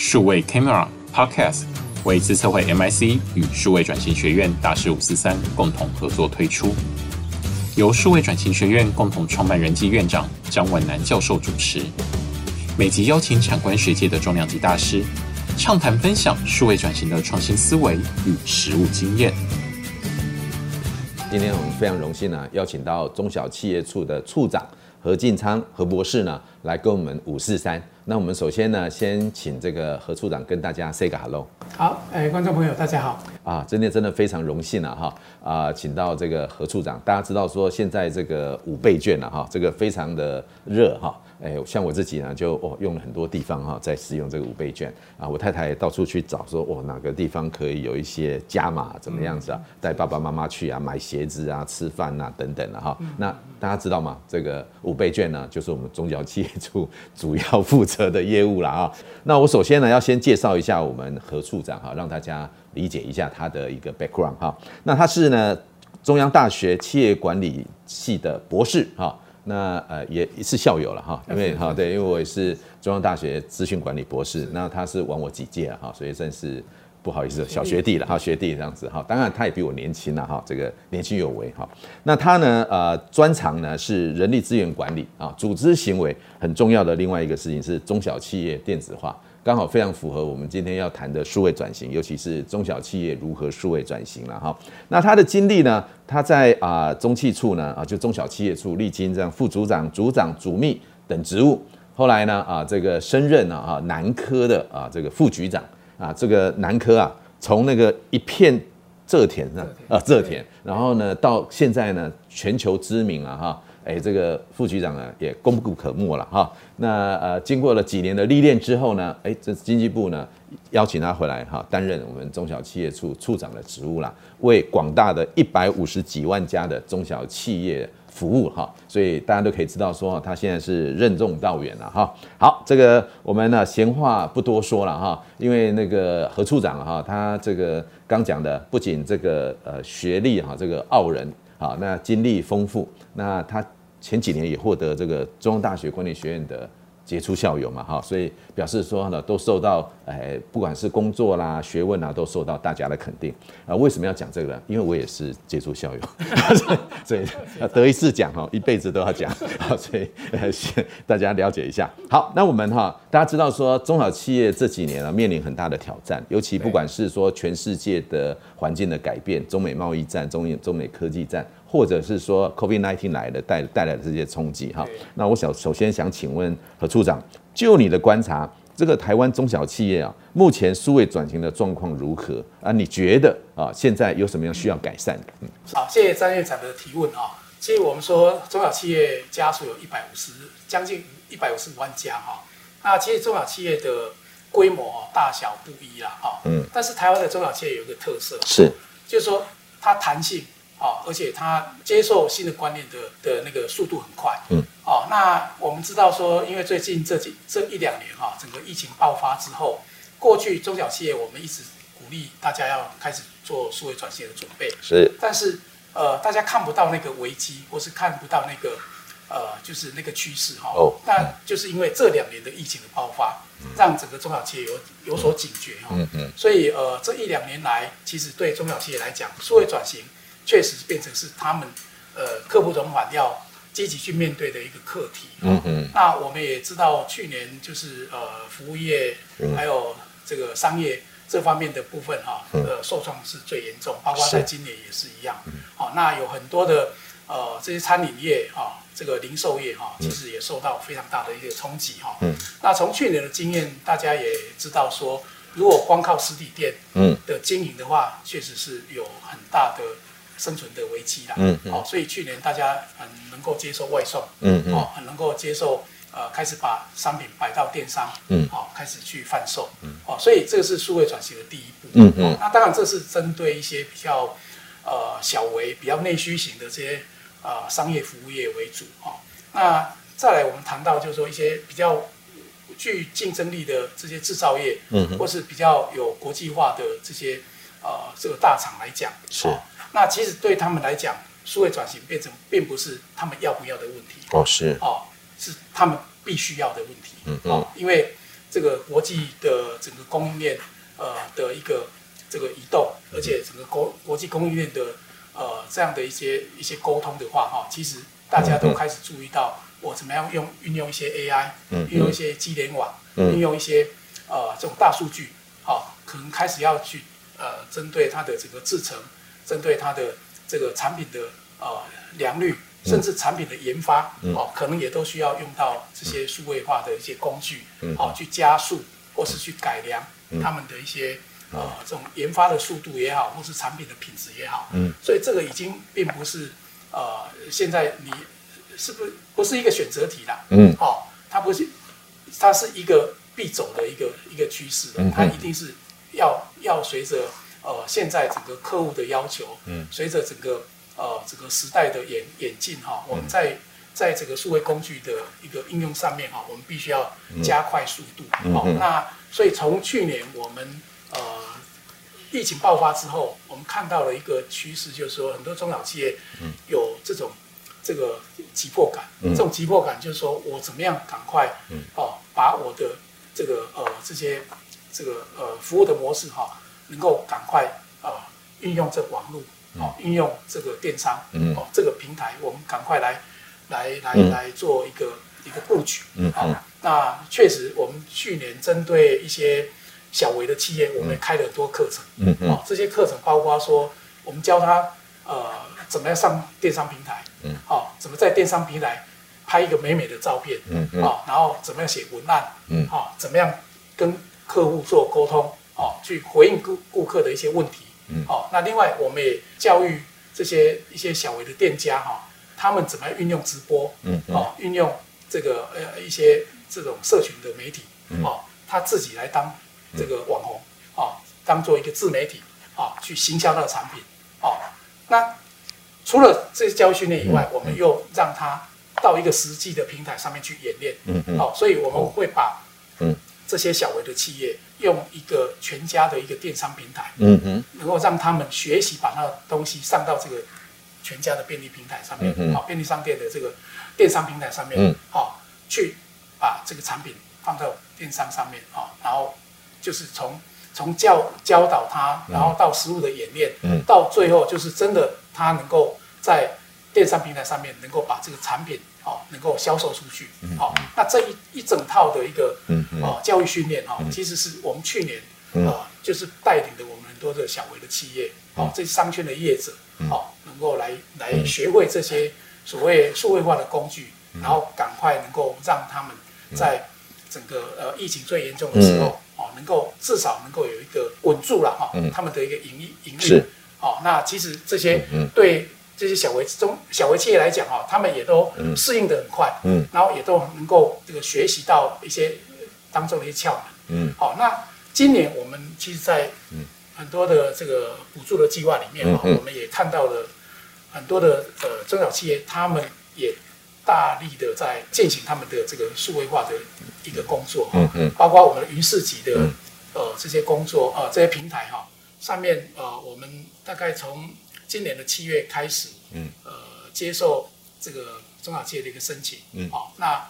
数位 Camera Podcast 为资策会 MIC 与数位转型学院大师五四三共同合作推出，由数位转型学院共同创办人暨院长张文南教授主持，每集邀请产官学界的重量级大师，畅谈分享数位转型的创新思维与实务经验。今天我们非常荣幸呢，邀请到中小企业处的处长何进昌何博士呢，来跟我们五四三。那我们首先呢，先请这个何处长跟大家 say 个 hello。好，哎，观众朋友大家好。啊，今天真的非常荣幸了哈，啊，请到这个何处长。大家知道说现在这个五倍券了哈，这个非常的热哈。哎，像我自己呢，就哦用了很多地方哈，在使用这个五倍券啊。我太太也到处去找说，哦哪个地方可以有一些加码，怎么样子啊？带爸爸妈妈去啊，买鞋子啊，吃饭啊等等的哈。那大家知道吗？这个五倍券呢，就是我们中小企业处主要负责的业务了啊。那我首先呢，要先介绍一下我们何处长哈，让大家理解一下他的一个 background 哈。那他是呢中央大学企业管理系的博士哈。那呃也是校友了哈，因为哈对，因为我也是中央大学资讯管理博士，那他是晚我几届了哈，所以算是不好意思小学弟了哈，学弟这样子哈，当然他也比我年轻了哈，这个年轻有为哈。那他呢呃专长呢是人力资源管理啊，组织行为很重要的另外一个事情是中小企业电子化。刚好非常符合我们今天要谈的数位转型，尤其是中小企业如何数位转型了哈。那他的经历呢？他在啊中企处呢啊，就中小企业处历经这样副组长、组长、主秘等职务，后来呢啊这个升任了啊南科的啊这个副局长啊，这个南科啊从那个一片蔗田呢啊蔗田，然后呢到现在呢全球知名啊哈。哎，这个副局长呢也功不可没了哈。那呃，经过了几年的历练之后呢，哎，这经济部呢邀请他回来哈，担任我们中小企业处处长的职务啦，为广大的一百五十几万家的中小企业服务哈。所以大家都可以知道说，他现在是任重道远了哈。好，这个我们呢闲话不多说了哈，因为那个何处长哈，他这个刚讲的不仅这个呃学历哈，这个傲人好，那经历丰富，那他。前几年也获得这个中央大学管理学院的杰出校友嘛，哈，所以表示说呢，都受到，哎，不管是工作啦、学问啊，都受到大家的肯定啊。为什么要讲这个呢？因为我也是杰出校友，所以得一次奖哈，一辈子都要讲，所以大家了解一下。好，那我们哈，大家知道说中小企业这几年啊，面临很大的挑战，尤其不管是说全世界的环境的改变，中美贸易战、中美中美科技战。或者是说 COVID-19 来的带带来的这些冲击哈，那我想首先想请问何处长，就你的观察，这个台湾中小企业啊，目前数位转型的状况如何啊？你觉得啊，现在有什么样需要改善的？嗯，好，谢谢张院长的提问啊。其实我们说中小企业家数有一百五十，将近一百五十五万家哈。那其实中小企业的规模大小不一啦哈。嗯。但是台湾的中小企业有一个特色是，就是说它弹性。哦，而且他接受新的观念的的那个速度很快。嗯。哦，那我们知道说，因为最近这几这一两年哈，整个疫情爆发之后，过去中小企业我们一直鼓励大家要开始做数位转型的准备。是。但是呃，大家看不到那个危机，或是看不到那个呃，就是那个趋势哈。哦。那就是因为这两年的疫情的爆发，让整个中小企业有有所警觉哈。嗯嗯。所以呃，这一两年来，其实对中小企业来讲，数位转型。确实变成是他们，呃，刻不容缓要积极去面对的一个课题。嗯嗯。那我们也知道，去年就是呃，服务业还有这个商业这方面的部分哈，呃，受创是最严重，包括在今年也是一样。好，那有很多的呃这些餐饮业啊，这个零售业哈，其实也受到非常大的一个冲击哈。嗯。那从去年的经验，大家也知道说，如果光靠实体店嗯的经营的话，确实是有很大的。生存的危机啦，嗯，好，所以去年大家很能够接受外送，嗯嗯，很能够接受，呃，开始把商品摆到电商，嗯，好，开始去贩售，嗯，好，所以这个是数位转型的第一步，嗯嗯，那当然这是针对一些比较，呃，小微、比较内需型的这些，呃，商业服务业为主，哈，那再来我们谈到就是说一些比较具竞争力的这些制造业，嗯，或是比较有国际化的这些，呃，这个大厂来讲，是。那其实对他们来讲，数位转型变成并不是他们要不要的问题哦，是。哦，是他们必须要的问题。嗯嗯，因为这个国际的整个供应链呃的一个这个移动，而且整个国国际供应链的呃这样的一些一些沟通的话哈，其实大家都开始注意到我怎么样用运用一些 AI，运用一些机联网，运用一些呃这种大数据，好，可能开始要去呃针对它的整个制程，针对它的这个产品的呃良率。甚至产品的研发，哦，可能也都需要用到这些数位化的一些工具，哦，去加速或是去改良他们的一些呃这种研发的速度也好，或是产品的品质也好，嗯，所以这个已经并不是呃现在你是不是不是一个选择题啦，嗯，哦，它不是，它是一个必走的一个一个趋势的，它一定是要要随着呃现在整个客户的要求，嗯，随着整个。呃，这个时代的演演进哈，我们在在这个数位工具的一个应用上面哈，我们必须要加快速度。好，那所以从去年我们呃疫情爆发之后，我们看到了一个趋势，就是说很多中小企业有这种这个急迫感。这种急迫感就是说我怎么样赶快哦，把我的这个呃这些这个呃服务的模式哈，能够赶快啊运用这网络。哦，运用这个电商，哦，这个平台，我们赶快来，来，来，来做一个一个布局。嗯，好，那确实，我们去年针对一些小微的企业，我们也开了很多课程。嗯嗯，哦，这些课程包括说，我们教他呃，怎么样上电商平台。嗯，好，怎么在电商平台拍一个美美的照片。嗯嗯，然后怎么样写文案。嗯，好，怎么样跟客户做沟通。哦，去回应顾顾客的一些问题。嗯，好，那另外我们也教育这些一些小微的店家哈，他们怎么运用直播，嗯，哦，运用这个呃一些这种社群的媒体，哦，他自己来当这个网红，哦，当做一个自媒体，哦，去行销他的产品，哦，那除了这些教育训练以外，我们又让他到一个实际的平台上面去演练，嗯嗯，好，所以我们会把嗯这些小微的企业。用一个全家的一个电商平台，嗯嗯，能够让他们学习把那东西上到这个全家的便利平台上面，好，便利商店的这个电商平台上面，好，去把这个产品放到电商上面，好，然后就是从从教教导他，然后到实物的演练，嗯，到最后就是真的他能够在电商平台上面能够把这个产品。哦，能够销售出去，好，那这一一整套的一个哦教育训练哈，其实是我们去年啊，就是带领的我们很多的小微的企业，哦，这些商圈的业者，哦，能够来来学会这些所谓数位化的工具，然后赶快能够让他们在整个呃疫情最严重的时候，哦，能够至少能够有一个稳住了哈，他们的一个盈利盈利，哦，那其实这些对。这些小微中小微企业来讲哈，他们也都适应的很快，嗯，然后也都能够这个学习到一些当中的一些窍门，嗯，好，那今年我们其实，在很多的这个补助的计划里面哈，我们也看到了很多的呃中小企业，他们也大力的在进行他们的这个数位化的一个工作，嗯嗯，包括我们的云市集的呃这些工作啊，这些平台哈，上面呃我们大概从今年的七月开始，嗯，呃，接受这个中小企业的一个申请，嗯，好，那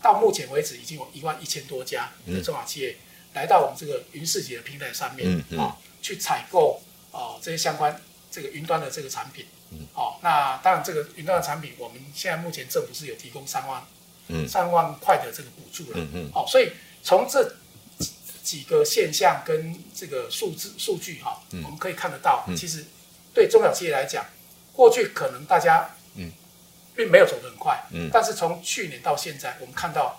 到目前为止已经有一万一千多家的中小企业来到我们这个云市集的平台上面，嗯，啊，去采购哦这些相关这个云端的这个产品，嗯，好，那当然这个云端的产品，我们现在目前政府是有提供三万，嗯，三万块的这个补助了，嗯嗯，好，所以从这几个现象跟这个数字数据哈，我们可以看得到，其实。对中小企业来讲，过去可能大家嗯，并没有走得很快，嗯，但是从去年到现在，我们看到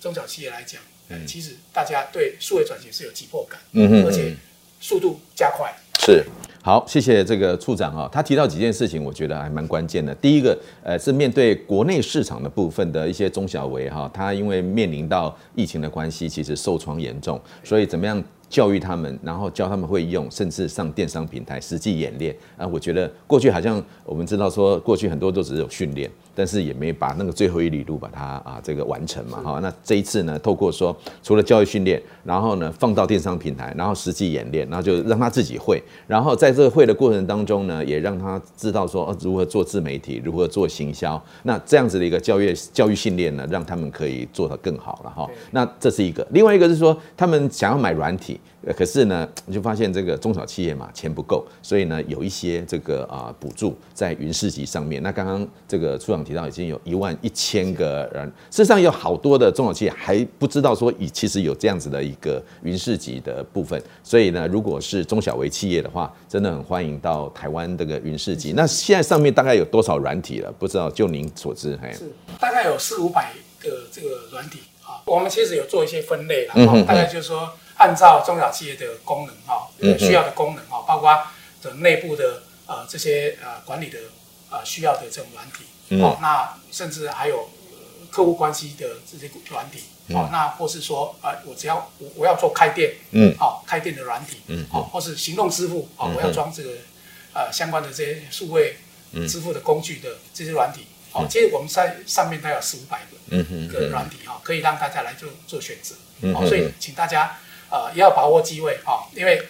中小企业来讲，嗯，其实大家对数位转型是有急迫感，嗯哼，而且速度加快，是。好，谢谢这个处长啊，他提到几件事情，我觉得还蛮关键的。第一个，呃，是面对国内市场的部分的一些中小微哈，他因为面临到疫情的关系，其实受创严重，所以怎么样教育他们，然后教他们会用，甚至上电商平台实际演练啊。我觉得过去好像我们知道说，过去很多都只有训练。但是也没把那个最后一里路把它啊这个完成嘛哈，那这一次呢，透过说除了教育训练，然后呢放到电商平台，然后实际演练，然后就让他自己会，然后在这个会的过程当中呢，也让他知道说如何做自媒体，如何做行销，那这样子的一个教育教育训练呢，让他们可以做得更好了哈。那这是一个，另外一个是说他们想要买软体。可是呢，你就发现这个中小企业嘛，钱不够，所以呢，有一些这个啊补助在云市集上面。那刚刚这个处长提到，已经有一万一千个人，事实上有好多的中小企业还不知道说，以其实有这样子的一个云市集的部分。所以呢，如果是中小微企业的话，真的很欢迎到台湾这个云市集。那现在上面大概有多少软体了？不知道，就您所知，嘿，是大概有四五百个这个软体啊。我们其实有做一些分类了，嗯，大概就是说。按照中小企业的功能哈，需要的功能哈，包括的内部的呃这些呃管理的呃需要的这种软体，哦，那甚至还有客户关系的这些软体，哦，那或是说呃我只要我我要做开店，嗯，好开店的软体，嗯，好，或是行动支付，哦，我要装这个呃相关的这些数位支付的工具的这些软体，哦，其实我们在上面大概有四五百个，嗯个软体哈，可以让大家来做做选择，哦，所以请大家。呃，也要把握机会哈，因为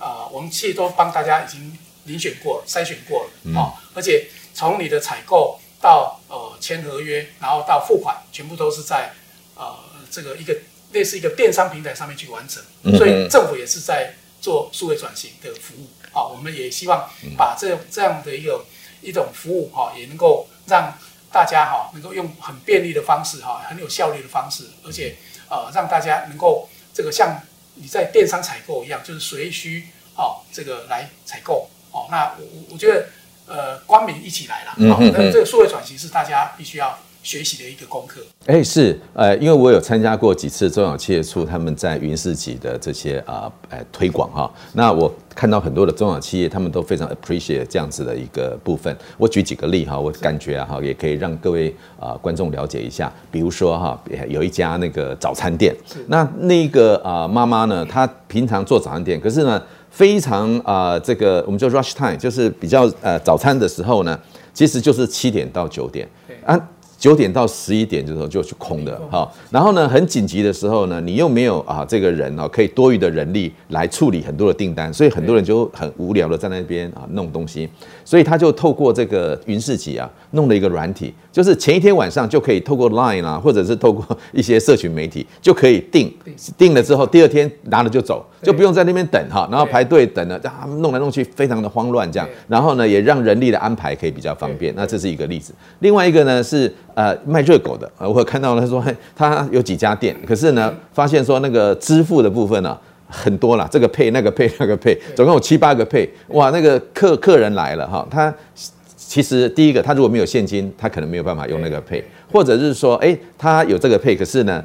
呃，我们其实都帮大家已经遴选过了、筛选过了啊，嗯、而且从你的采购到呃签合约，然后到付款，全部都是在呃这个一个类似一个电商平台上面去完成，所以政府也是在做数位转型的服务啊，我们也希望把这这样的一个一种服务哈，也能够让大家哈能够用很便利的方式哈，很有效率的方式，而且呃让大家能够这个像。你在电商采购一样，就是随需哦，这个来采购哦。那我我我觉得，呃，光明一起来了，嗯这个数位转型是大家必须要学习的一个功课。哎、欸，是，呃，因为我有参加过几次中小企业处他们在云市集的这些啊，呃，推广哈。那我看到很多的中小企业，他们都非常 appreciate 这样子的一个部分。我举几个例哈，我感觉啊哈，也可以让各位啊观众了解一下。比如说哈，有一家那个早餐店，那那个啊妈妈呢，她平常做早餐店，可是呢，非常啊这个我们叫 rush time，就是比较呃早餐的时候呢，其实就是七点到九点啊。九点到十一点的时候就去空的哈，然后呢，很紧急的时候呢，你又没有啊这个人啊，可以多余的人力来处理很多的订单，所以很多人就很无聊的在那边啊弄东西，所以他就透过这个云市集啊，弄了一个软体，就是前一天晚上就可以透过 Line 啊，或者是透过一些社群媒体就可以订，订了之后第二天拿了就走，就不用在那边等哈，然后排队等了，啊弄来弄去非常的慌乱这样，然后呢也让人力的安排可以比较方便，那这是一个例子，另外一个呢是。呃，卖热狗的，我看到他说，他有几家店，可是呢，发现说那个支付的部分呢、啊、很多了，这个配那个配那个配，总共有七八个配，哇，那个客客人来了哈，他其实第一个，他如果没有现金，他可能没有办法用那个配，或者是说，哎，他有这个配，可是呢，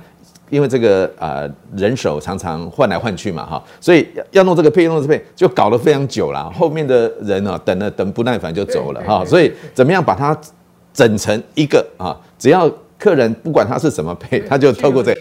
因为这个呃人手常常换来换去嘛哈，所以要弄这个配，弄这个配，就搞得非常久了，后面的人啊等了等不耐烦就走了哈，所以怎么样把它。整成一个啊，只要客人不管他是什么配，他就透过这，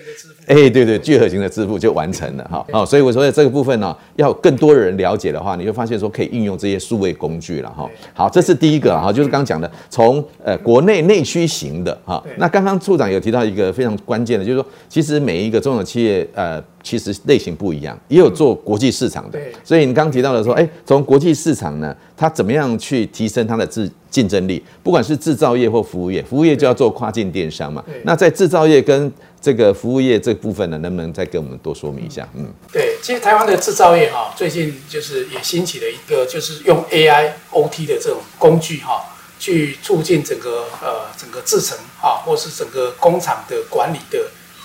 哎，对对，聚合型的支付就完成了哈。哦，所以我说这个部分呢，要更多人了解的话，你就发现说可以运用这些数位工具了哈。好，这是第一个哈，就是刚刚讲的，从呃国内内需型的哈。那刚刚处长有提到一个非常关键的，就是说，其实每一个中小企业呃。其实类型不一样，也有做国际市场的，所以你刚刚提到的说，哎，从国际市场呢，它怎么样去提升它的自竞争力？不管是制造业或服务业，服务业就要做跨境电商嘛。那在制造业跟这个服务业这部分呢，能不能再跟我们多说明一下？嗯，对，其实台湾的制造业哈，最近就是也兴起了一个，就是用 AI、OT 的这种工具哈，去促进整个呃整个制程哈，或是整个工厂的管理的。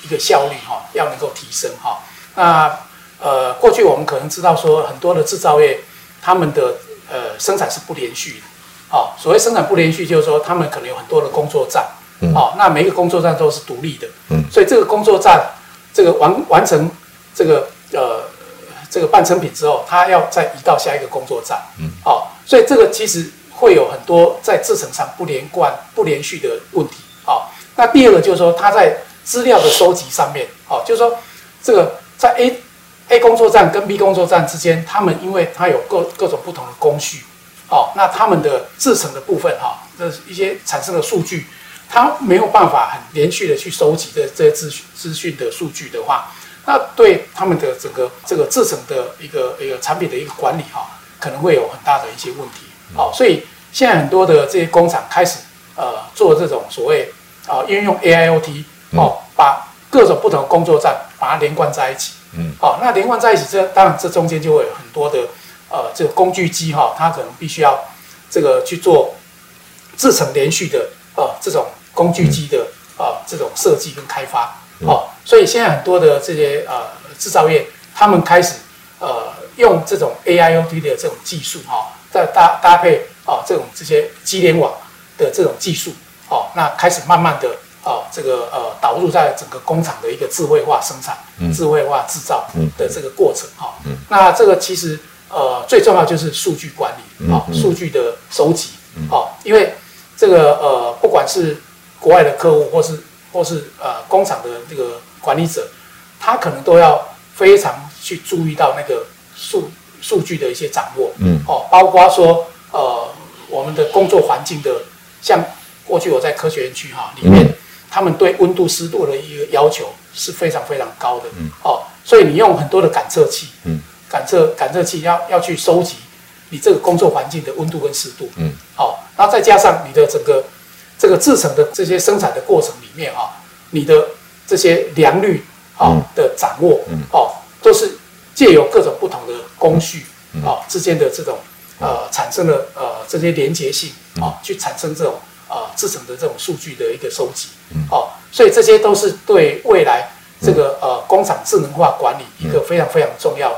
一个效率哈，要能够提升哈。那呃，过去我们可能知道说，很多的制造业，他们的呃生产是不连续的。好，所谓生产不连续，就是说他们可能有很多的工作站。好，那每一个工作站都是独立的。嗯。所以这个工作站，这个完完成这个呃这个半成品之后，它要再移到下一个工作站。嗯。好，所以这个其实会有很多在制程上不连贯、不连续的问题。好，那第二个就是说，它在资料的收集上面，好，就是说，这个在 A A 工作站跟 B 工作站之间，他们因为它有各各种不同的工序，哦，那他们的制程的部分哈，这一些产生的数据，它没有办法很连续的去收集这这些资讯资讯的数据的话，那对他们的整个这个制成的一个一个产品的一个管理哈，可能会有很大的一些问题。好，所以现在很多的这些工厂开始呃做这种所谓啊运用 AIoT 哦，把各种不同的工作站把它连贯在一起。嗯，好，那连贯在一起，这当然这中间就会有很多的呃这个工具机哈，它可能必须要这个去做制成连续的呃这种工具机的呃这种设计跟开发。哦，所以现在很多的这些呃制造业，他们开始呃用这种 AIoT 的这种技术哈。再搭搭配啊，这种这些机联网的这种技术，哦，那开始慢慢的啊，这个呃导入在整个工厂的一个智慧化生产、嗯、智慧化制造的这个过程哈。那这个其实呃最重要就是数据管理啊，数、据的收集啊，因为这个呃不管是国外的客户或是或是呃工厂的这个管理者，他可能都要非常去注意到那个数。数据的一些掌握，嗯，哦，包括说，呃，我们的工作环境的，像过去我在科学园区哈里面，嗯、他们对温度湿度的一个要求是非常非常高的，嗯，哦，所以你用很多的感测器，嗯，感测感测器要要去收集你这个工作环境的温度跟湿度，嗯，哦，然后再加上你的整个这个制成的这些生产的过程里面啊，你的这些良率啊的掌握，嗯，哦，都是。借由各种不同的工序啊之间的这种呃产生的呃这些连结性啊，去产生这种呃制成的这种数据的一个收集哦，所以这些都是对未来这个呃工厂智能化管理一个非常非常重要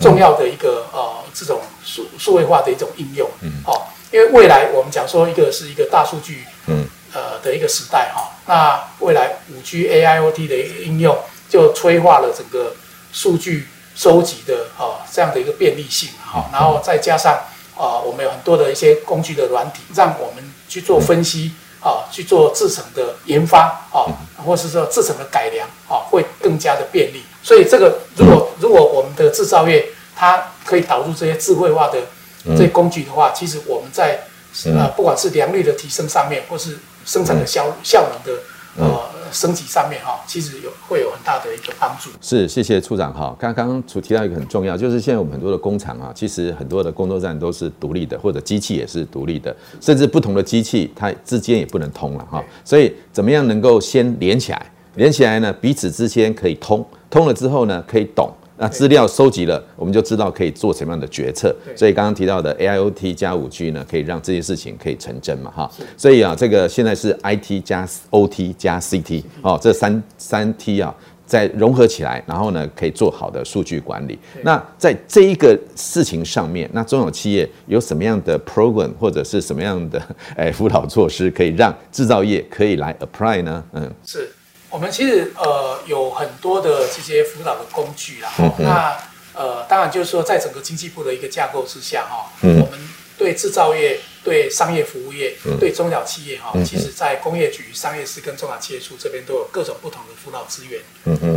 重要的一个呃这种数数位化的一种应用哦，因为未来我们讲说一个是一个大数据嗯呃的一个时代哈，那未来五 G AIoT 的应用就催化了整个数据。收集的啊这样的一个便利性哈，然后再加上啊我们有很多的一些工具的软体，让我们去做分析啊，去做制程的研发啊，或是说制程的改良啊，会更加的便利。所以这个如果如果我们的制造业它可以导入这些智慧化的这些工具的话，其实我们在呃不管是良率的提升上面，或是生产的效效能的呃。升级上面哈，其实有会有很大的一个帮助。是，谢谢处长哈。刚刚处提到一个很重要，就是现在我们很多的工厂啊，其实很多的工作站都是独立的，或者机器也是独立的，甚至不同的机器它之间也不能通了哈。所以怎么样能够先连起来？连起来呢，彼此之间可以通，通了之后呢，可以懂。那资料收集了，我们就知道可以做什么样的决策。所以刚刚提到的 AIoT 加五 G 呢，可以让这些事情可以成真嘛，哈。所以啊，这个现在是 IT 加 OT 加 CT 哦，这三三 T 啊，再融合起来，然后呢，可以做好的数据管理。那在这一个事情上面，那中小企业有什么样的 program 或者是什么样的诶辅导措施，可以让制造业可以来 apply 呢？嗯，是。我们其实呃有很多的这些辅导的工具啦，嗯、那呃当然就是说在整个经济部的一个架构之下哈，嗯、我们对制造业、对商业服务业、嗯、对中小企业哈，嗯、其实在工业局、商业司跟中小企业处这边都有各种不同的辅导资源，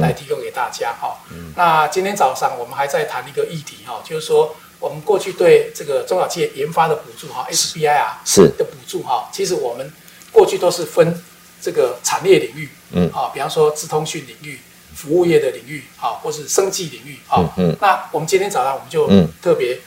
来提供给大家哈。嗯、那今天早上我们还在谈一个议题哈，就是说我们过去对这个中小企业研发的补助哈，SBI 啊是。的补助哈，其实我们过去都是分。这个产业领域，嗯，啊，比方说资通讯领域、服务业的领域，啊，或是生技领域，啊，嗯，那我们今天早上我们就特别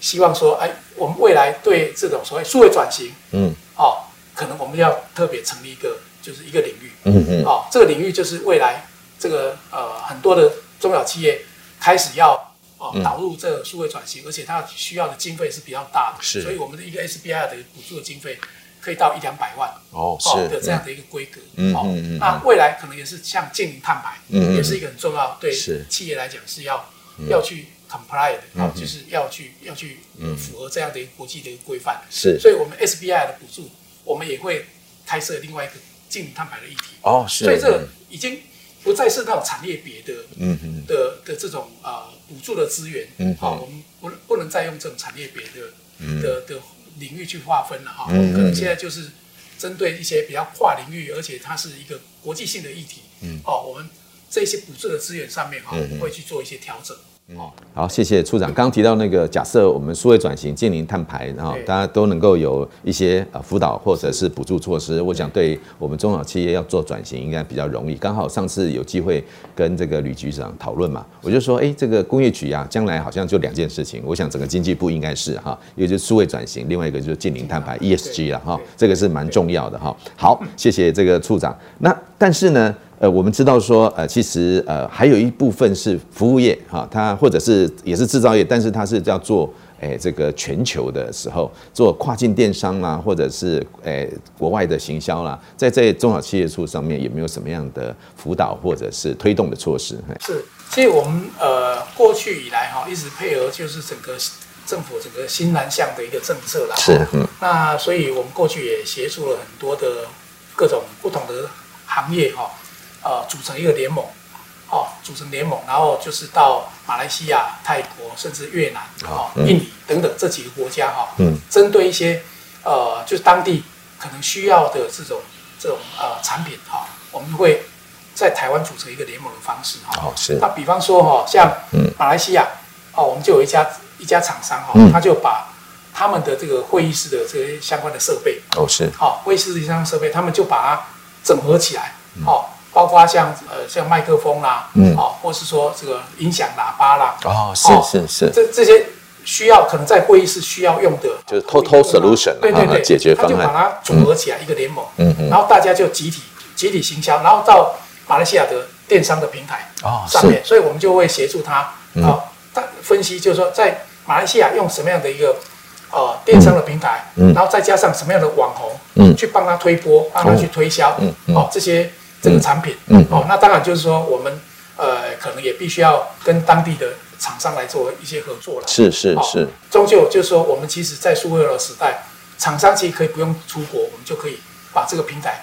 希望说，哎，我们未来对这种所谓数位转型，嗯，哦，可能我们要特别成立一个，就是一个领域，嗯嗯，哦，这个领域就是未来这个呃很多的中小企业开始要哦导入这个数位转型，而且它需要的经费是比较大的，是，所以我们的一个 SBIR 的补助的经费。可以到一两百万哦，是的这样的一个规格，嗯嗯，那未来可能也是像净零碳排，嗯，也是一个很重要，对企业来讲是要要去 comply 的，啊，就是要去要去符合这样的一个国际的一个规范，是，所以我们 SBI 的补助，我们也会开设另外一个净零碳排的议题，哦，是，所以这已经不再是那种产业别的，嗯嗯的的这种啊补助的资源，嗯，好，我们不不能再用这种产业别的的的。领域去划分了哈，可能现在就是针对一些比较跨领域，而且它是一个国际性的议题，嗯，哦，我们这些补助的资源上面哈，会去做一些调整。哦。好，谢谢处长。刚刚提到那个，假设我们数位转型、建零碳排，然后大家都能够有一些呃辅导或者是补助措施，我想对我们中小企业要做转型应该比较容易。刚好上次有机会跟这个吕局长讨论嘛，我就说，哎，这个工业局啊，将来好像就两件事情。我想整个经济部应该是哈，一个就是数位转型，另外一个就是建零碳排 ESG 了哈，这个是蛮重要的哈。好，谢谢这个处长。那但是呢？呃，我们知道说，呃，其实呃，还有一部分是服务业哈，它或者是也是制造业，但是它是叫做诶这个全球的时候，做跨境电商啦，或者是诶国外的行销啦，在这中小企业处上面有没有什么样的辅导或者是推动的措施？是，其实我们呃过去以来哈，一直配合就是整个政府整个新南向的一个政策啦。是，嗯。那所以我们过去也协助了很多的各种不同的行业哈。呃，组成一个联盟，哦，组成联盟，然后就是到马来西亚、泰国，甚至越南、哦，印尼等等这几个国家，哈，嗯，针对一些呃，就是当地可能需要的这种这种呃产品，哈，我们会在台湾组成一个联盟的方式，哈，哦，是。那比方说，哈，像马来西亚，哦，我们就有一家一家厂商，哈，他就把他们的这个会议室的这些相关的设备，哦，是，好，会议室的相关设备，他们就把它整合起来，好。包括像呃像麦克风啦，嗯，哦，或是说这个音响喇叭啦，哦，是是是，这这些需要可能在会议室需要用的，就是 total solution，对对对，解决方案，他就把它组合起来一个联盟，嗯嗯，然后大家就集体集体行销，然后到马来西亚的电商的平台哦上面，所以我们就会协助他啊，他分析就是说在马来西亚用什么样的一个呃电商的平台，嗯，然后再加上什么样的网红，嗯，去帮他推播，帮他去推销，嗯嗯，哦这些。这个产品，嗯，哦，那当然就是说，我们呃，可能也必须要跟当地的厂商来做一些合作了。是是是，终究就是说，我们其实，在数位的时代，厂商其实可以不用出国，我们就可以把这个平台，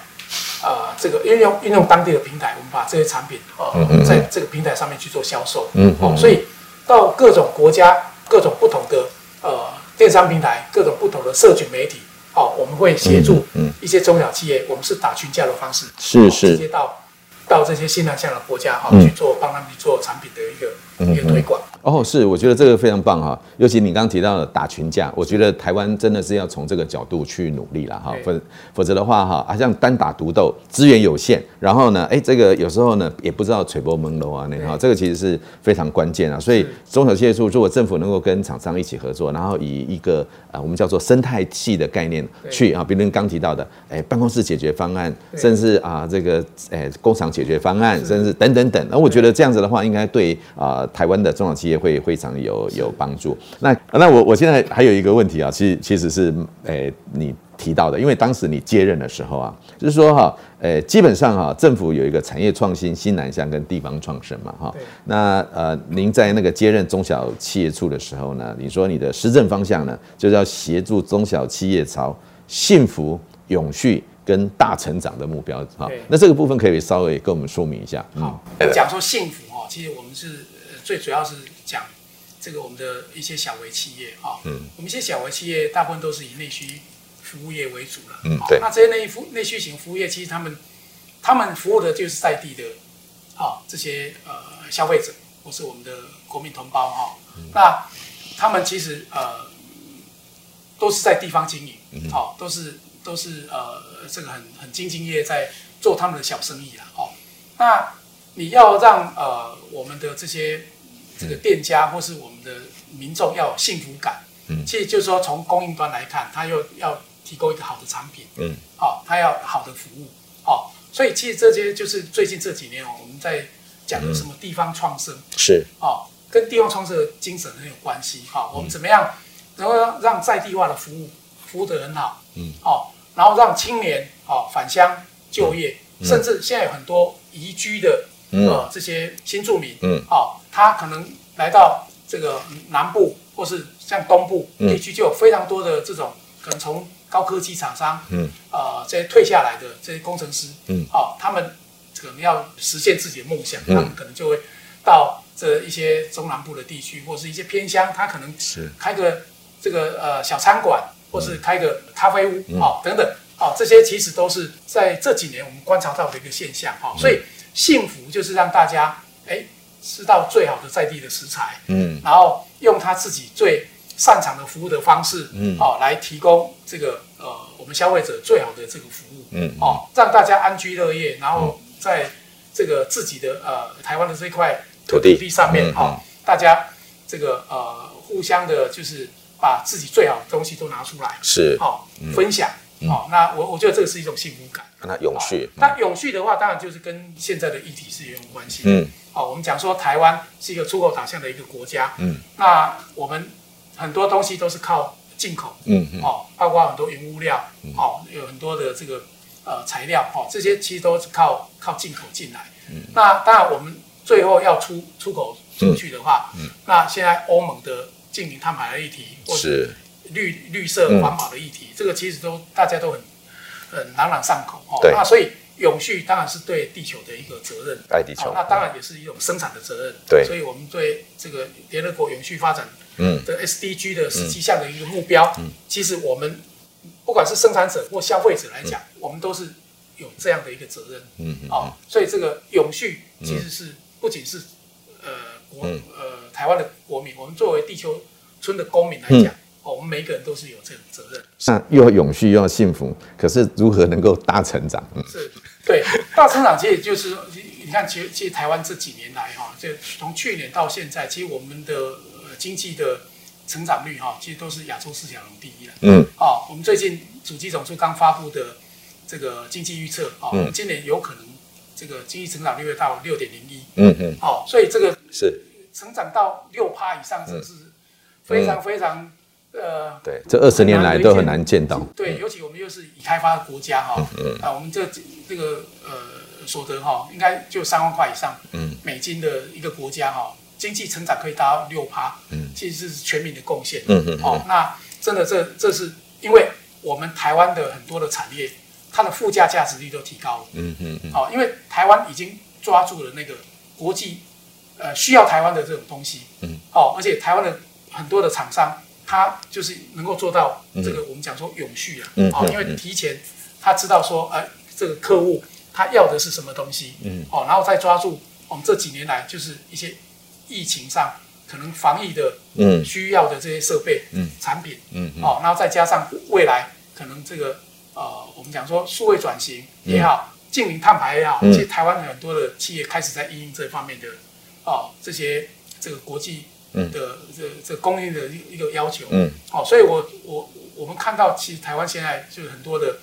呃，这个运用运用当地的平台，我们把这些产品，呃，在这个平台上面去做销售。嗯，哦，所以到各种国家、各种不同的呃电商平台、各种不同的社群媒体。好，我们会协助一些中小企业，我们是打群架的方式，是是，直接到到这些新南向的国家哈去做，帮他们去做产品的一个一个推广。哦，是，我觉得这个非常棒哈，尤其你刚刚提到的打群架，我觉得台湾真的是要从这个角度去努力了哈，否否则的话哈，好像单打独斗，资源有限，然后呢，哎，这个有时候呢也不知道吹波朦胧啊，那哈，这个其实是非常关键啊，所以中小企业处如果政府能够跟厂商一起合作，然后以一个啊我们叫做生态系的概念去啊，比如刚提到的，哎，办公室解决方案，甚至啊这个哎工厂解决方案，甚至等等等，那我觉得这样子的话，应该对啊台湾的中小企业也会非常有有帮助。那那我我现在还有一个问题啊，其实其实是诶、欸、你提到的，因为当时你接任的时候啊，就是说哈，诶、欸、基本上哈，政府有一个产业创新新南向跟地方创生嘛哈。那呃，您在那个接任中小企业处的时候呢，你说你的施政方向呢，就是要协助中小企业朝幸福、永续跟大成长的目标哈。那这个部分可以稍微跟我们说明一下。好，讲说幸福哈，其实我们是最主要是。讲这个我们的一些小微企业啊，嗯，我们一些小微企业大部分都是以内需服务业为主了，嗯，对。那这些内服内需型服务业，其实他们他们服务的就是在地的，啊，这些呃消费者或是我们的国民同胞哈，那他们其实呃都是在地方经营，好，都是都是呃这个很很兢兢业业在做他们的小生意了，哦，那你要让呃我们的这些。这个店家或是我们的民众要有幸福感，嗯，其实就是说从供应端来看，他又要提供一个好的产品，嗯，好，他要好的服务，好，所以其实这些就是最近这几年哦，我们在讲的什么地方创生，是，哦，跟地方创生的精神很有关系，好，我们怎么样能够让在地化的服务服务得很好，嗯，好，然后让青年哦返乡就业，甚至现在有很多移居的。嗯、呃，这些新住民，嗯，好、哦，他可能来到这个南部或是像东部地区，就有非常多的这种可能从高科技厂商，嗯，呃，这些退下来的这些工程师，嗯，好、哦，他们可能要实现自己的梦想，嗯、他们可能就会到这一些中南部的地区，或是一些偏乡，他可能是。开个这个呃小餐馆，或是开个咖啡屋，好、哦，等等，好、哦，这些其实都是在这几年我们观察到的一个现象，哈、哦，所以。幸福就是让大家哎吃到最好的在地的食材，嗯，然后用他自己最擅长的服务的方式，嗯。哦，来提供这个呃我们消费者最好的这个服务，嗯哦，让大家安居乐业，然后在这个自己的呃台湾的这块土地土地。上面，哦，大家这个呃互相的，就是把自己最好的东西都拿出来，是。哦，分享，哦，那我我觉得这个是一种幸福感。让它永续哦。那永续的话，当然就是跟现在的议题是也有关系。嗯，好、我们讲说台湾是一个出口导向的一个国家。嗯，那我们很多东西都是靠进口。嗯嗯哦，包括很多原物料，哦，有很多的这个呃材料，哦，这些其实都是靠靠进口进来。嗯，那当然我们最后要出出口出去的话，嗯，那现在欧盟的净零碳排的议题，或者是绿绿色环保的议题，这个其实都大家都很很朗朗上口哦。那所以永续当然是对地球的一个责任，爱地球。哦那当然也是一种生产的责任。对。所以我们对这个联合国永续发展嗯。的 SDG 的十七项的一个目标，其实我们不管是生产者或消费者来讲，我们都是有这样的一个责任。嗯嗯哦，所以这个永续其实是不仅是呃国嗯。呃台湾的国民，我们作为地球村的公民来讲，哦，我们每一个人都是有这种责任。那又要永续又要幸福，可是如何能够大成长？嗯是，对，大成长其实就是说你看，其实其实台湾这几年来哈，就从去年到现在，其实我们的呃经济的成长率哈，其实都是亚洲四小龙第一了。嗯，哦，我们最近主计总处刚发布的这个经济预测，哦，我们今年有可能这个经济成长率会到六点零一。嗯嗯，哦，所以这个是成长到六趴以上，这是非常非常呃。对，这二十年来都很难见到。对，尤其我们又是已开发的国家哈，嗯啊，我们这这个呃所得哈，应该就三万块以上，嗯，美金的一个国家哈，经济成长可以达到六趴，嗯，其实是全民的贡献，嗯嗯，哦，那真的这这是因为我们台湾的很多的产业，它的附加价值率都提高了，嗯嗯嗯，哦，因为台湾已经抓住了那个国际呃需要台湾的这种东西，嗯，哦，而且台湾的很多的厂商，他就是能够做到这个我们讲说永续啊，嗯哦，因为提前他知道说，呃，这个客户他要的是什么东西，嗯，哦，然后再抓住我们这几年来就是一些疫情上可能防疫的嗯。需要的这些设备、嗯。产品，哦，然后再加上未来可能这个呃，我们讲说数位转型也好，净零碳排也好，嗯。其实台湾很多的企业开始在应用这方面的哦这些这个国际的这这供应的一一个要求，嗯，哦，所以我我我们看到其实台湾现在就是很多的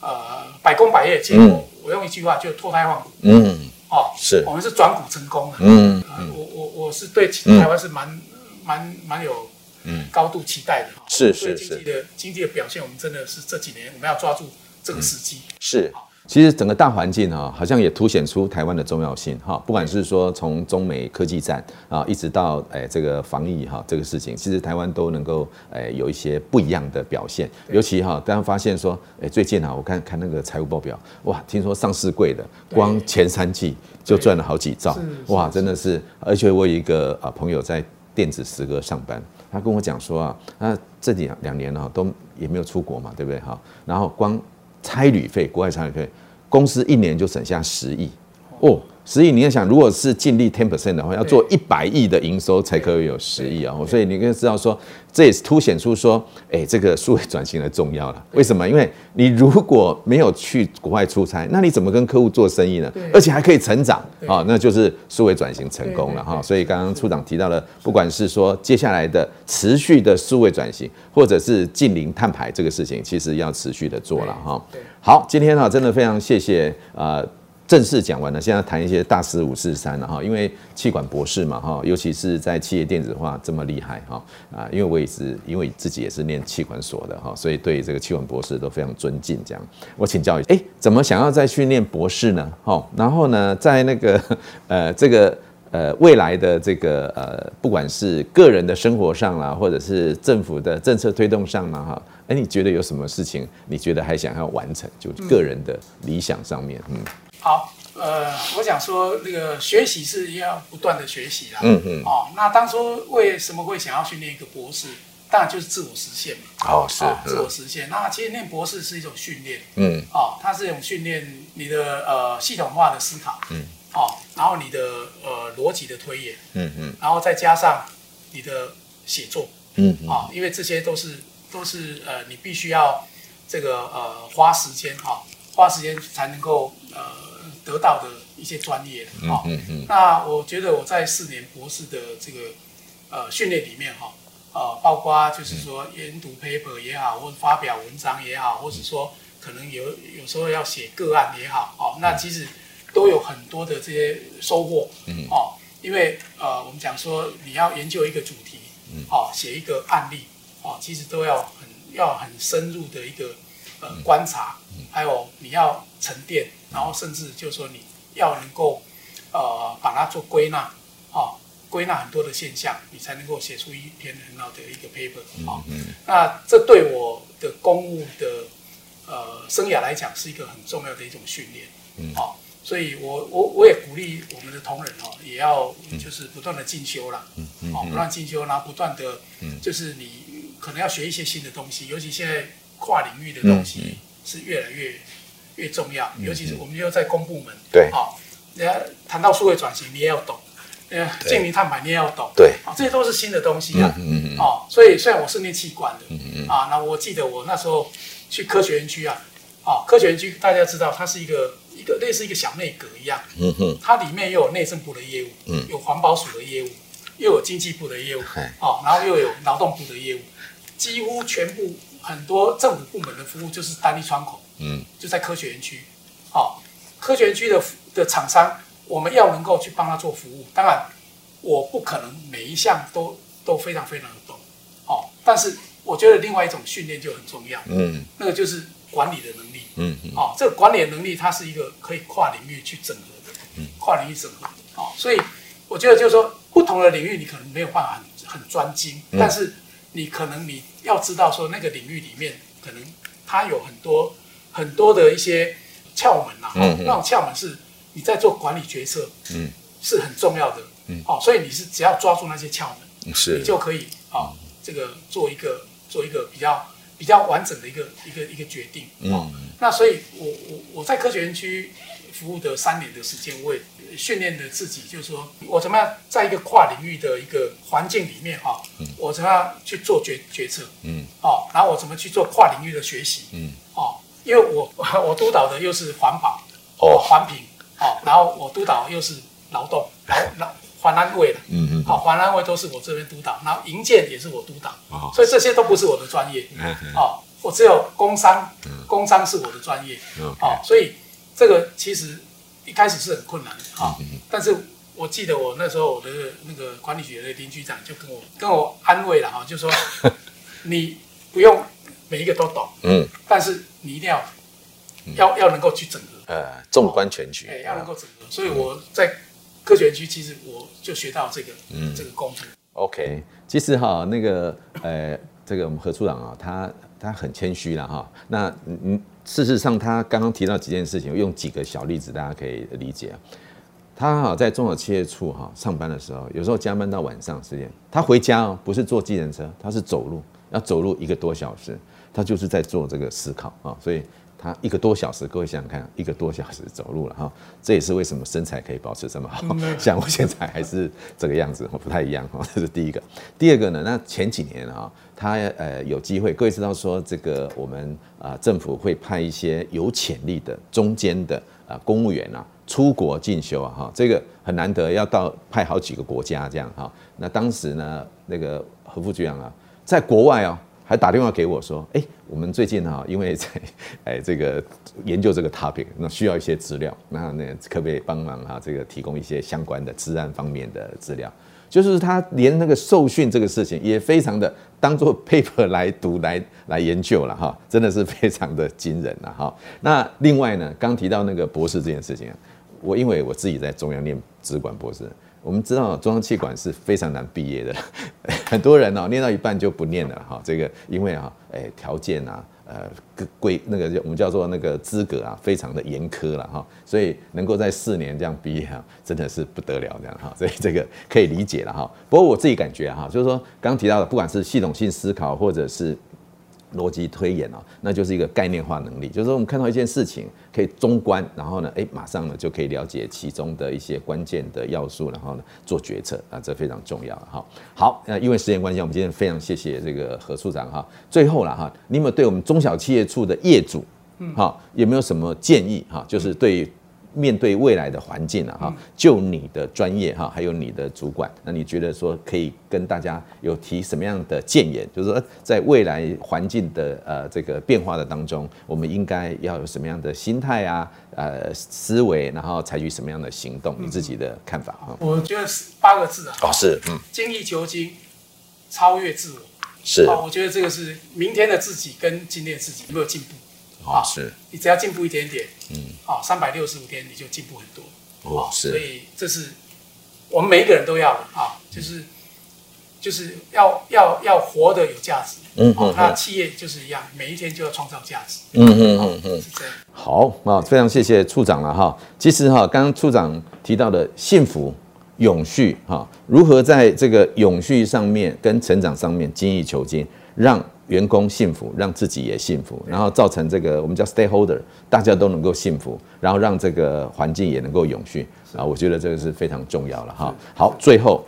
呃百工百业，其实我我用一句话就脱胎换骨，嗯。哦，是。我们是转股成功了，嗯。呃我我我是对台湾是蛮蛮蛮有嗯。高度期待的，是是是。经济的经济的表现，我们真的是这几年我们要抓住这个时机。是。其实整个大环境哈，好像也凸显出台湾的重要性哈。不管是说从中美科技战啊，一直到诶这个防疫哈这个事情，其实台湾都能够诶有一些不一样的表现。尤其哈，大家发现说，诶最近啊，我看看那个财务报表，哇，听说上市柜的光前三季就赚了好几兆，哇，真的是。而且我有一个啊朋友在电子十哥上班，他跟我讲说啊，那这两两年哈都也没有出国嘛，对不对哈？然后光差旅费，国外差旅费，公司一年就省下十亿。哦，十亿。你要想，如果是净利 ten percent 的话，要做一百亿的营收才可以有十亿啊。所以你可以知道说，这也是凸显出说，哎，这个数位转型的重要了。为什么？因为你如果没有去国外出差，那你怎么跟客户做生意呢？而且还可以成长啊，那就是数位转型成功了哈。所以刚刚处长提到了，不管是说接下来的持续的数位转型，或者是近零碳排这个事情，其实要持续的做了哈。好，今天哈真的非常谢谢啊。正式讲完了，现在谈一些大师五四三了哈，因为气管博士嘛哈，尤其是在企业电子化这么厉害哈啊，因为我也是因为自己也是念气管所的哈，所以对这个气管博士都非常尊敬。这样，我请教一下，哎，怎么想要再去念博士呢？哈，然后呢，在那个 呃这个呃未来的这个呃不管是个人的生活上啦，或者是政府的政策推动上啦哈，哎，你觉得有什么事情你觉得还想要完成？就个人的理想上面，嗯。好，呃，我想说，那个学习是要不断的学习啦。嗯嗯。哦，那当初为什么会想要去念一个博士？当然就是自我实现嘛。哦，是。哦、自我实现。那其实念博士是一种训练。嗯。哦，它是一种训练你的呃系统化的思考。嗯。哦，然后你的呃逻辑的推演，嗯嗯，然后再加上你的写作，嗯啊、哦，因为这些都是都是呃你必须要这个呃花时间哈、哦，花时间才能够呃得到的一些专业，哈、哦，嗯嗯，那我觉得我在四年博士的这个呃训练里面哈，呃，包括就是说研读 paper 也好，或者发表文章也好，或者说可能有有时候要写个案也好，哦，那其实都有很多的这些收获，嗯，哦，因为呃，我们讲说你要研究一个主题，嗯，哦，写一个案例，哦，其实都要很要很深入的一个呃观察，还有你要沉淀，然后甚至就是说你要能够呃把它做归纳，哦。归纳很多的现象，你才能够写出一篇很好的一个 paper 好、嗯嗯，那这对我的公务的呃生涯来讲是一个很重要的一种训练。嗯，好，所以我我我也鼓励我们的同仁哈，也要就是不断的进修啦。嗯嗯，好，不断进修，然后不断的，就是你可能要学一些新的东西，尤其现在跨领域的东西是越来越越重要，尤其是我们又在公部门，对，好，人家谈到数位转型，你也要懂。呃，净零碳排你也要懂，对，啊，这些都是新的东西啊，嗯嗯嗯，哦，所以虽然我是念企管的，嗯嗯。啊，那我记得我那时候去科学园区啊，啊，科学园区大家知道它是一个一个类似一个小内阁一样，嗯哼，它里面又有内政部的业务，嗯，有环保署的业务，又有经济部的业务，哦，然后又有劳动部的业务，几乎全部很多政府部门的服务就是单一窗口，嗯，就在科学园区，哦，科学园区的的厂商。我们要能够去帮他做服务，当然我不可能每一项都都非常非常的懂，哦，但是我觉得另外一种训练就很重要，嗯，那个就是管理的能力，嗯，哦，这个管理的能力它是一个可以跨领域去整合的，嗯，跨领域整合，哦，所以我觉得就是说不同的领域你可能没有办法很很专精，但是你可能你要知道说那个领域里面可能它有很多很多的一些窍门啊，嗯，那种窍门是。你在做管理决策，嗯，是很重要的，嗯，哦，所以你是只要抓住那些窍门，是，你就可以，哦，这个做一个做一个比较比较完整的一个一个一个决定，哦，嗯，那所以我我我在科学园区服务的三年的时间，我也训练了自己，就是说我怎么样在一个跨领域的一个环境里面，哈，我怎么样去做决决策，嗯，哦，然后我怎么去做跨领域的学习，嗯，哦，因为我 我督导的又是环保，哦，环评。哦，然后我督导又是劳动，劳劳环安卫的，嗯嗯，好，环安卫都是我这边督导，然后营建也是我督导，哦，所以这些都不是我的专业，嗯嗯，哦，我只有工商，工商是我的专业，嗯，哦，所以这个其实一开始是很困难的，哈，但是我记得我那时候我的那个管理局的林局长就跟我跟我安慰了哈，就说你不用每一个都懂，嗯，但是你一定要要要能够去整合。呃，纵观全局，哎、哦，要能够整合，所以我在科学园区，其实我就学到这个，嗯，这个功夫。OK，其实哈，那个呃，这个我们何处长啊，他他很谦虚了哈。那嗯，事实上他刚刚提到几件事情，我用几个小例子，大家可以理解。他哈在中小企业处哈上班的时候，有时候加班到晚上时间，他回家哦，不是坐计程车，他是走路，要走路一个多小时，他就是在做这个思考啊，所以。他一个多小时，各位想想看，一个多小时走路了哈，这也是为什么身材可以保持这么好，像我现在还是这个样子，不太一样哈。这是第一个。第二个呢，那前几年啊，他呃有机会，各位知道说这个我们啊政府会派一些有潜力的中间的啊公务员啊出国进修啊哈，这个很难得，要到派好几个国家这样哈。那当时呢，那个何副局长啊，在国外哦。还打电话给我说：“哎，我们最近哈，因为在 哎这个研究这个 topic，那需要一些资料，那那可不可以帮忙哈？这个提供一些相关的治安方面的资料？就是他连那个受训这个事情也非常的当做 paper 来读来来研究了哈，真的是非常的惊人了哈。那另外呢，刚提到那个博士这件事情，我因为我自己在中央念资管博士。”我们知道中央气管是非常难毕业的，很多人哦念到一半就不念了哈。这个因为啊，哎条件啊，呃规那个我们叫做那个资格啊，非常的严苛了哈。所以能够在四年这样毕业啊，真的是不得了这样哈。所以这个可以理解了哈。不过我自己感觉哈，就是说刚提到的，不管是系统性思考或者是逻辑推演啊，那就是一个概念化能力，就是我们看到一件事情可以中观，然后呢，哎，马上呢就可以了解其中的一些关键的要素，然后呢做决策啊，这非常重要哈。好，那因为时间关系，我们今天非常谢谢这个何处长哈。最后了哈，你有没有对我们中小企业处的业主，嗯哈，有没有什么建议哈？就是对。面对未来的环境啊，哈，就你的专业哈，还有你的主管，那你觉得说可以跟大家有提什么样的建言？就是说，在未来环境的呃这个变化的当中，我们应该要有什么样的心态啊，呃思维，然后采取什么样的行动？你自己的看法啊？我觉得是八个字啊，哦是，嗯，精益求精，超越自我，是，我觉得这个是明天的自己跟今天的自己有没有进步？啊，是你只要进步一点点，嗯，啊，三百六十五天你就进步很多，哦，是，所以这是我们每一个人都要的啊，就是就是要要要活得有价值，嗯嗯，那企业就是一样，每一天就要创造价值，嗯嗯嗯嗯，是这样。好啊，非常谢谢处长了哈。其实哈，刚刚处长提到的幸福、永续哈，如何在这个永续上面跟成长上面精益求精，让。员工幸福，让自己也幸福，然后造成这个我们叫 stakeholder，大家都能够幸福，然后让这个环境也能够永续啊，我觉得这个是非常重要了哈。好，最后。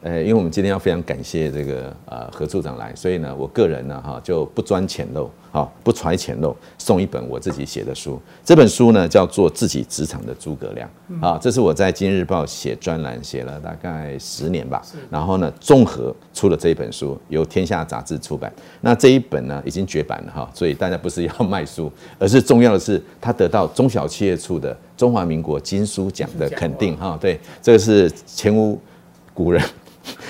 呃，因为我们今天要非常感谢这个呃何处长来，所以呢，我个人呢哈就不钻浅漏，哈不揣浅漏，送一本我自己写的书。这本书呢叫做《自己职场的诸葛亮》啊，这是我在《今日报》写专栏写了大概十年吧，然后呢综合出了这一本书，由天下杂志出版。那这一本呢已经绝版了哈，所以大家不是要 卖书，而是重要的是它得到中小企业处的中华民国金书奖的肯定哈。对，这个是前无古人。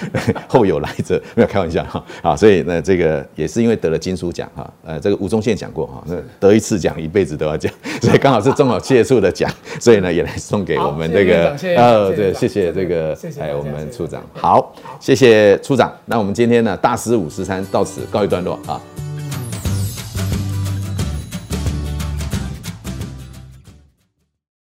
后有来者，没有开玩笑哈。啊，所以呢，这个也是因为得了金书奖哈，呃，这个吴宗宪讲过哈，那得一次奖一辈子都要讲，所以刚好是中小企业处的奖，所以呢也来送给我们这个呃，对，谢谢这个哎我们处长，好，谢谢处长，那我们今天呢大师五十三到此告一段落啊。